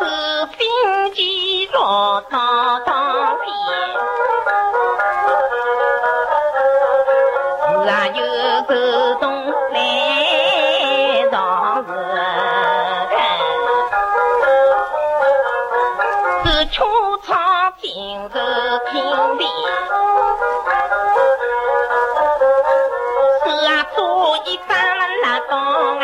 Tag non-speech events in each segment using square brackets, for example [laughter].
是心急若刀刀片，自然有手动来上日，是秋草今日听地。是啊，做一张那档案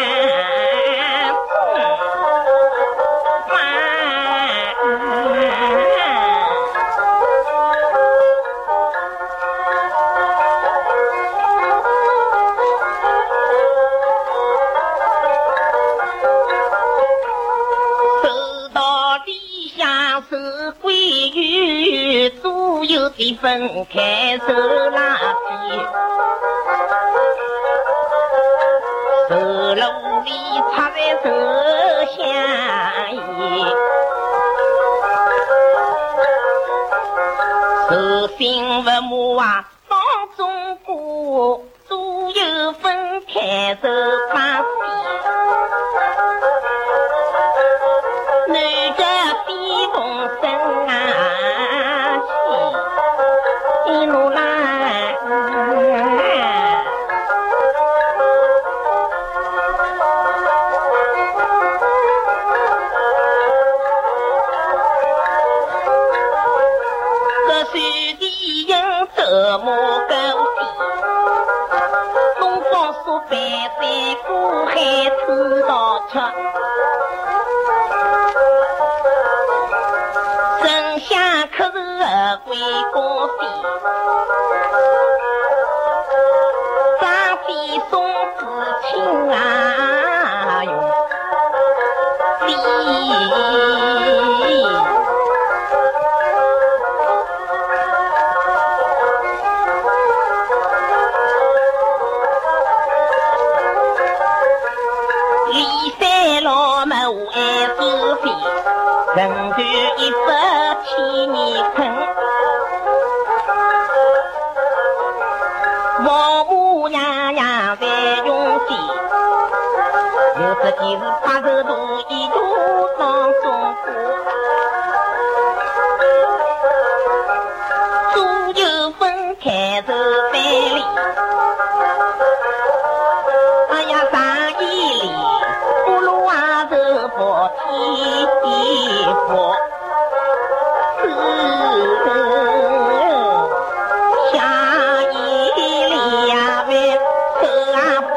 归于左右的分开收垃圾。手炉里插在手香烟，手心不木啊，当中过左右分开手把戏，男着比风声水地人走马沟地，东方朔白山过海偷盗吃，正香可是归高飞，爱收费，人断一百千年困。王母娘娘在用心，有这件事八十度一度当中过。左右分开手 [laughs] 一一佛慈母相依两为得不